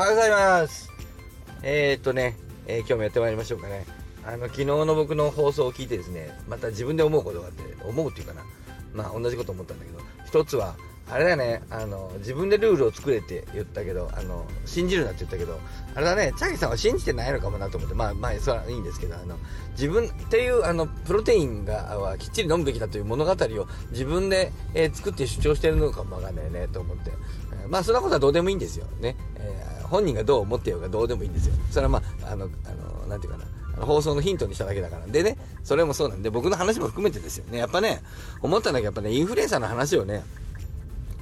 はようございます。えー、っとね、えー、今日もやってまいりましょうかね。あの昨日の僕の放送を聞いてですねまた自分で思うことがあって思うっていうかな。まあ同じこと思ったんだけど一つはあれだねあの自分でルールを作れって言ったけどあの信じるなって言ったけどあれだねチャギさんは信じてないのかもなと思ってまあまあそれはいいんですけどあの自分っていうあのプロテインがはきっちり飲むべきだという物語を自分で、えー、作って主張してるのかもわかんないねと思って、えー、まあそんなことはどうでもいいんですよ。ね、えー、本人がどう思ってようがどうでもいいんですよそれはまああのあのなんていうかな放送のヒントにしただけだから。でね、それもそうなんで、僕の話も含めてですよね。やっぱね、思ったんだけど、やっぱね、インフルエンサーの話をね、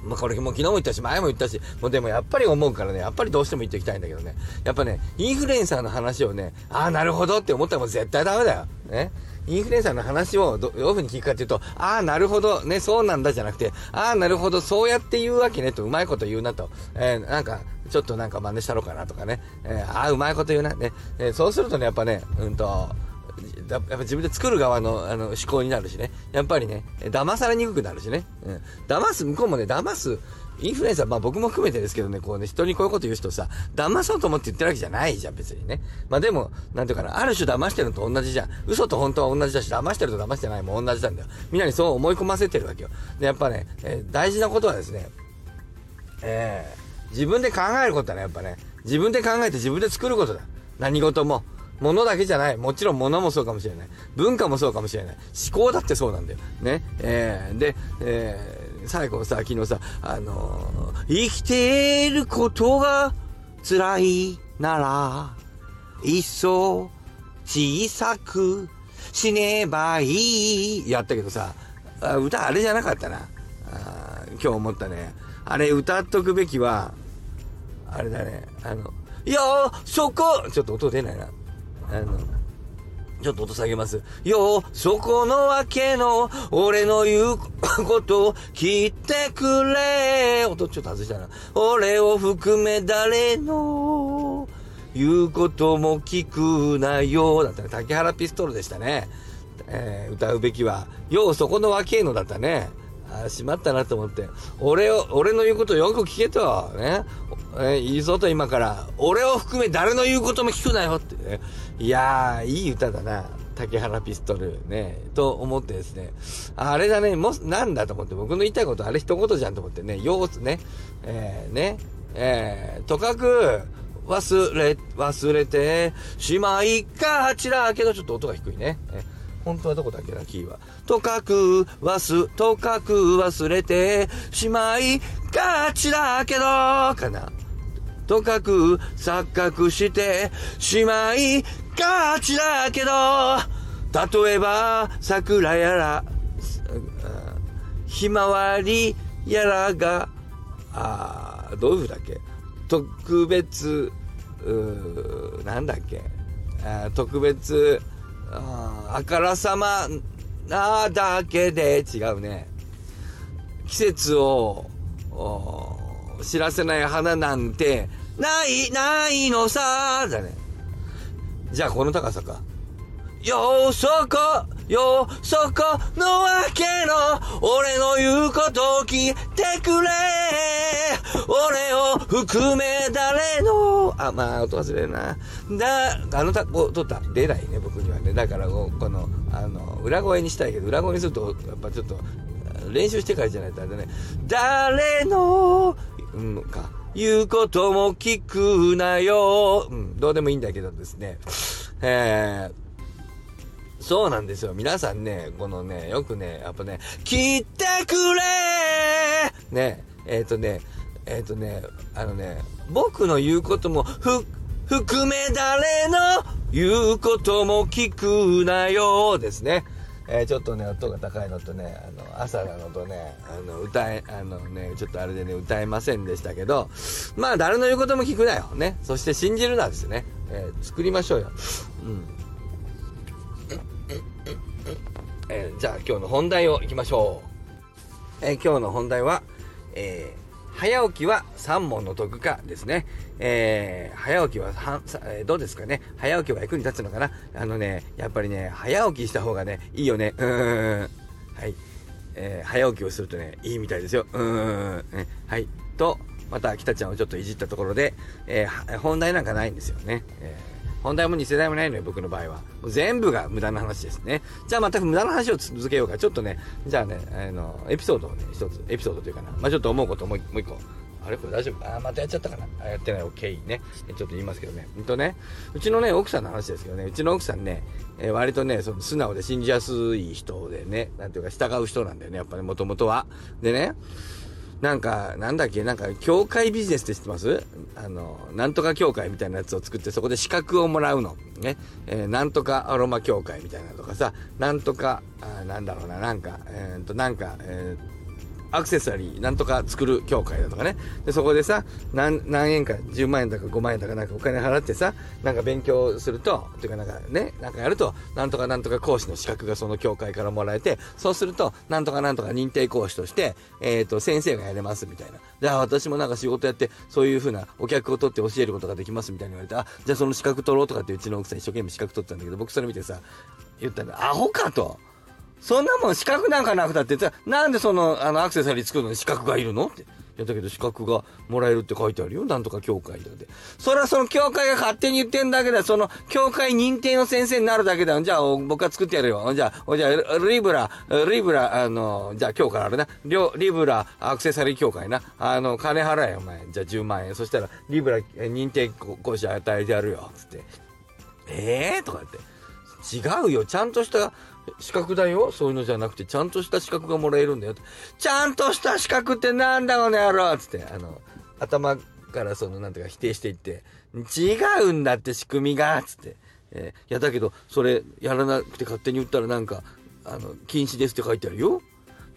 まあ、これも昨日も言ったし、前も言ったし、もうでもやっぱり思うからね、やっぱりどうしても言っておきたいんだけどね、やっぱね、インフルエンサーの話をね、ああ、なるほどって思ったらもう絶対ダメだよ。ね。インフルエンサーの話をどういう風に聞くかっていうと、ああ、なるほど、ね、そうなんだじゃなくて、ああ、なるほど、そうやって言うわけねと、うまいこと言うなと、えー、なんか、ちょっとなんか真似したろうかなとかね、えー、ああ、うまいこと言うな、ね、えー、そうするとね、やっぱね、うんと、やっぱ自分で作る側のあの思考になるしね。やっぱりね、騙されにくくなるしね。うん。騙す、向こうもね、騙す、インフルエンサー、まあ僕も含めてですけどね、こうね、人にこういうこと言う人さ、騙そうと思って言ってるわけじゃないじゃん、別にね。まあでも、なんていうかな、ある種騙してるのと同じじゃん。嘘と本当は同じだし、騙してると騙してないも同じなんだよ。みんなにそう思い込ませてるわけよ。で、やっぱね、えー、大事なことはですね、えー、自分で考えることだね、やっぱね。自分で考えて自分で作ることだ。何事も。物だけじゃない。もちろん物もそうかもしれない。文化もそうかもしれない。思考だってそうなんだよ。ね？えー、で、えー、最後さ、昨日さ、あのー、生きていることが辛いなら、いっそ小さく死ねばいい。やったけどさ、あ歌あれじゃなかったな。今日思ったね。あれ歌っとくべきは、あれだね。あの、いやそこちょっと音出ないな。あの、ちょっと音下げます。よ、そこのわけの、俺の言うことを聞いてくれ。音ちょっと外したな。俺を含め誰の言うことも聞くなよ。だったね。竹原ピストルでしたね。えー、歌うべきは、ようそこのわけのだったね。あしまったなと思って。俺を、俺の言うことよく聞けと。ね。えー、いいぞと今から。俺を含め誰の言うことも聞くなよって、ね。いやー、いい歌だな。竹原ピストルね、と思ってですね。あれだね、もなんだと思って、僕の言いたいことあれ一言じゃんと思ってね、様子ね、えー、ね、えー、とかく、忘れ、忘れて、しまいがちだけど、ちょっと音が低いね。え本当はどこだっけな、キーは。とかく、忘、とかく忘れて、しまいがちだけど、かな。とかく錯覚してしまいがちだけど、例えば桜やら、ひまわりやらが、あどういうふうだっけ？特別、なんだっけ？特別、ああからさまなだけで違うね。季節を知らせない花なんてない、ないのさだね。じゃあこの高さか。よそこ、よそこのわけの、俺の言うことを聞いてくれ。俺を含め誰の、あ、まあ、音忘れるな。だ、あのた、音だ、出ないね、僕にはね。だから、この、あの、裏声にしたいけど、裏声にすると、やっぱちょっと、練習してからじゃないとあれだね。誰の、うんか。言うことも聞くなよ。うん、どうでもいいんだけどですね。えー、そうなんですよ。皆さんね、このね、よくね、やっぱね、聞いてくれね、えっ、ー、とね、えっ、ー、とね、あのね、僕の言うことも、ふ、含め誰の言うことも聞くなよですね。えー、ちょっとね、音が高いのとね、あの、朝なのとね、あの、歌え、あのね、ちょっとあれでね、歌えませんでしたけど、まあ、誰の言うことも聞くなよ。ね。そして信じるなですね。えー、作りましょうよ。うん。えー、じゃあ今日の本題をいきましょう。え、今日の本題は、え、早起きは3問の得かですね。えー、早起きはは、えー、どうですかね？早起きは役に立つのかな？あのね、やっぱりね、早起きした方がね、いいよね。うん。はい。えー、早起きをするとね、いいみたいですよ。うん。はい。と、また北ちゃんをちょっといじったところで、えー、本題なんかないんですよね。えー、本題も2世代もないのよ、僕の場合は。全部が無駄な話ですね。じゃあ全く無駄な話を続けようか。ちょっとね、じゃあね、あの、エピソードをね、一つ、エピソードというかな。まあちょっと思うこともう一個。あれこれ大丈夫？あ、またやっちゃったかなあやってない、オッケーね。ちょっと言いますけどね。ほんとね、うちのね、奥さんの話ですけどね、うちの奥さんね、えー、割とね、その素直で信じやすい人でね、なんていうか従う人なんだよね、やっぱね、もともとは。でね、なんか、なんだっけ、なんか、協会ビジネスって知ってます？あの、なんとか協会みたいなやつを作って、そこで資格をもらうの。ね。えー、なんとかアロマ協会みたいなとかさ、なんとか、あなんだろうな、なんか、えー、っと、なんか、えーアクセサリーなんとか作る協会だとかね。で、そこでさ、何、何円か、10万円だか5万円だかなんかお金払ってさ、なんか勉強すると、っていうかなんかね、なんかやると、なんとかなんとか講師の資格がその協会からもらえて、そうすると、なんとかなんとか認定講師として、えっ、ー、と、先生がやれますみたいな。じゃあ私もなんか仕事やって、そういう風なお客を取って教えることができますみたいに言われて、あ、じゃあその資格取ろうとかってうちの奥さん一生懸命資格取ったんだけど、僕それ見てさ、言ったら、アホかと。そんなもん資格なんかなくたって、なんでその、あの、アクセサリー作るのに資格がいるのって。いや、だけど資格がもらえるって書いてあるよ。なんとか協会だって。それはその協会が勝手に言ってんだけだ。その協会認定の先生になるだけだ。じゃあ、僕が作ってやるよ。じゃあ、じゃあ、リブラ、リブラ、あの、じゃあ今日からあれな。リブラアクセサリー協会な。あの、金払えよ、お前。じゃあ10万円。そしたら、リブラ認定講師与えてやるよ。つって。ええー、とか言って。違うよ。ちゃんとした資格だよ。そういうのじゃなくて、ちゃんとした資格がもらえるんだよ。ちゃんとした資格ってなんだこの野郎つって、あの、頭からその、なんていうか否定していって、違うんだって仕組みがつって。えー、いや、だけど、それ、やらなくて勝手に売ったらなんか、あの、禁止ですって書いてあるよ。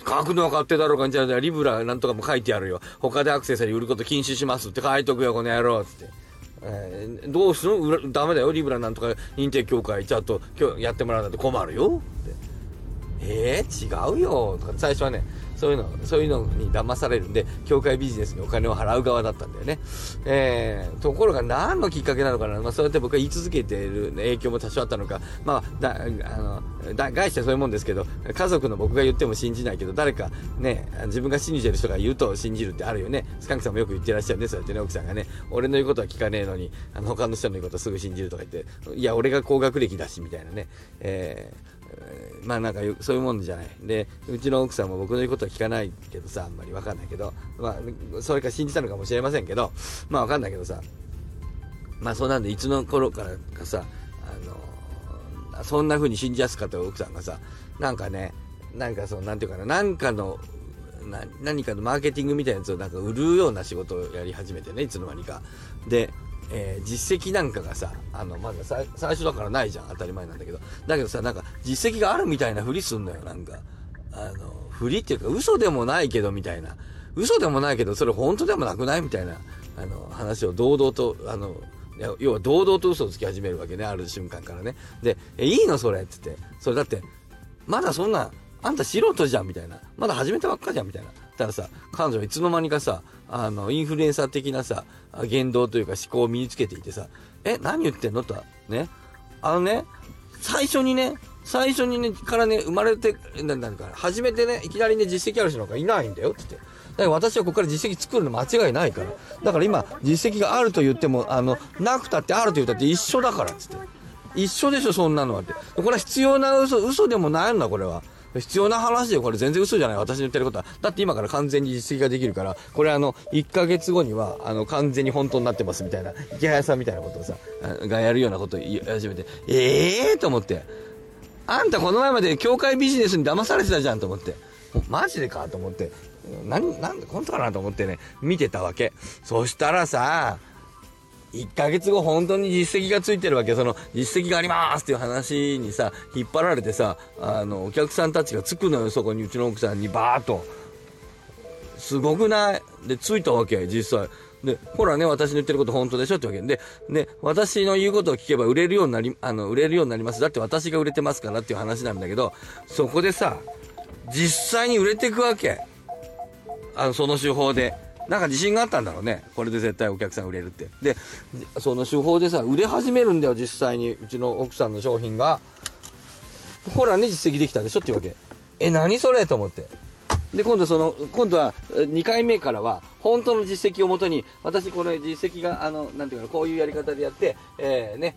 書くのは勝手だろうかじゃあ、リブラなんとかも書いてあるよ。他でアクセサリー売ること禁止しますって書いとくよ、この野郎つって。えー、どうするダメだよ、リブラなんとか認定協会、ちゃんと今日やってもらわないと困るよ。って。えー、違うよ。とか最初はね、そういうの、そういうのに騙されるんで、協会ビジネスにお金を払う側だったんだよね。えー、ところが何のきっかけなのかな、まあそうやって僕が言い続けている影響も多少あったのか、まあ、だ、あの、だ、外してそういうもんですけど、家族の僕が言っても信じないけど、誰かね、自分が信じてる人が言うと信じるってあるよね。スカンクさんもよく言ってらっしゃるね、そうやってね、奥さんがね、俺の言うことは聞かねえのに、あの、他の人の言うことすぐ信じるとか言って、いや、俺が高学歴だし、みたいなね、えーまあなんかそういうもんじゃない。で、うちの奥さんも僕の言うことは聞かないけどさ、あんまりわかんないけど、まあ、それか信じたのかもしれませんけど、まあわかんないけどさ、まあそうなんで、いつの頃からかさ、あの、そんな風に信じやすかった奥さんがさ、なんかね、なんかそう、なんていうかな、なんかの、何かのマーケティングみたいなやつをなんか売るような仕事をやり始めてね、いつの間にか。で、えー、実績なんかがさ、あの、まだ最初だからないじゃん。当たり前なんだけど。だけどさ、なんか、実績があるみたいなふりすんだよ、なんか。あの、ふりっていうか、嘘でもないけど、みたいな。嘘でもないけど、それ本当でもなくないみたいな、あの、話を堂々と、あの、要は堂々と嘘をつき始めるわけね、ある瞬間からね。で、え、いいの？それって言って。それだって、まだそんな、あんた素人じゃんみたいな。まだ始めたばっかじゃんみたいな。たらさ、彼女はいつの間にかさ、あの、インフルエンサー的なさ、言動というか思考を身につけていてさ、え、何言ってんのとね。あのね、最初にね、最初にね、からね、生まれて、なんだか、初めてね、いきなりね、実績ある人なんかいないんだよ、つって。だから私はここから実績作るの間違いないから。だから今、実績があると言っても、あの、なくたってあると言ったって一緒だからっ、つって。一緒でしょ、そんなのはって。これは必要な嘘、嘘でもないんだ、これは。必要な話でこれ全然嘘じゃない。私の言ってることは。だって今から完全に実績ができるから、これあの、1ヶ月後には、あの、完全に本当になってますみたいな、池早さんみたいなことをさ、がやるようなことを言い始めて、ええー、と思って。あんたこの前まで協会ビジネスに騙されてたじゃんと思って。マジでかと思って。何、なんで、本当かなと思ってね、見てたわけ。そしたらさ、1ヶ月後本当に実績がついてるわけ。その実績がありますっていう話にさ、引っ張られてさ、あの、お客さんたちがつくのよ、そこにうちの奥さんにバーっと。すごくない？で、ついたわけ、実際。で、ほらね、私の言ってること本当でしょってわけで、で、私の言うことを聞けば売れるようになり、あの、売れるようになります。だって私が売れてますからっていう話なんだけど、そこでさ、実際に売れていくわけ。あの、その手法で。なんか自信があったんだろうね。これで絶対お客さん売れるって。で、その手法でさ、売れ始めるんだよ、実際に。うちの奥さんの商品が。ほらね、実績できたでしょっていうわけ。え、何それと思って。で、今度その、今度は2回目からは、本当の実績をもとに、私これ実績が、あの、なんていうかな、こういうやり方でやって、えー、ね、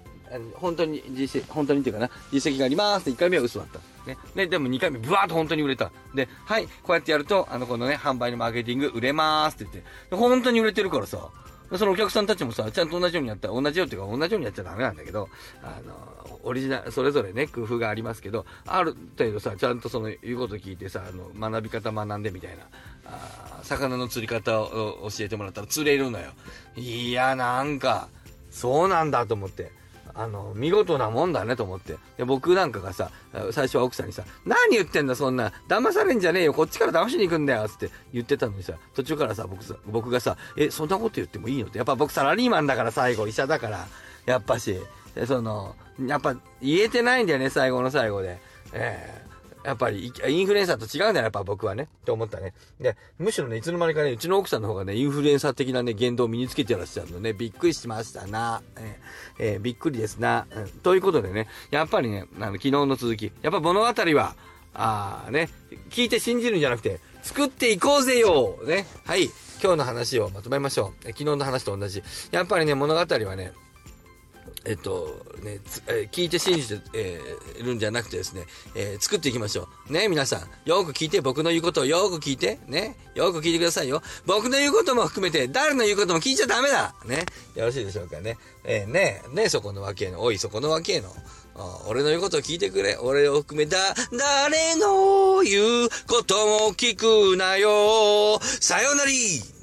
本当に実績、本当にっていうかな、実績がありますって1回目は嘘だった。ね。で、でも2回目、ブワーッと本当に売れた。で、はい、こうやってやると、あの、このね、販売のマーケティング売れますって言って、本当に売れてるからさ、そのお客さんたちもさ、ちゃんと同じようにやったら、同じようっていうか、同じようにやっちゃダメなんだけど、あの、オリジナル、それぞれね、工夫がありますけど、ある程度さ、ちゃんとその言うこと聞いてさ、あの、学び方学んでみたいな、あ魚の釣り方を教えてもらったら釣れるのよ。いや、なんか、そうなんだと思って。あの、見事なもんだねと思って。で、僕なんかがさ、最初は奥さんにさ、何言ってんだそんな、騙されんじゃねえよ、こっちから騙しに行くんだよ、つって言ってたのにさ、途中からさ、僕さ、僕がさ、え、そんなこと言ってもいいの？って、やっぱ僕サラリーマンだから最後、医者だから、やっぱし、その、やっぱ言えてないんだよね、最後の最後で。えーやっぱり、インフルエンサーと違うんだよ、やっぱ僕はね。って思ったね。で、むしろね、いつの間にかね、うちの奥さんの方がね、インフルエンサー的なね、言動を身につけてらっしゃるのね、びっくりしましたな。えー、えー、びっくりですな、うん。ということでね、やっぱりね、あの、昨日の続き。やっぱ物語は、ああね、聞いて信じるんじゃなくて、作っていこうぜよね。はい。今日の話をまとめましょう。昨日の話と同じ。やっぱりね、物語はね、えっと、ね、え、聞いて信じて、えー、るんじゃなくてですね、えー、作っていきましょう。ね、皆さん、よく聞いて、僕の言うことをよく聞いて、ね、よく聞いてくださいよ。僕の言うことも含めて、誰の言うことも聞いちゃダメだね、よろしいでしょうかね。えー、ね、ね、そこのわけの、おい、そこのわけの。俺の言うことを聞いてくれ。俺を含めた、誰の言うことも聞くなよ。さよなり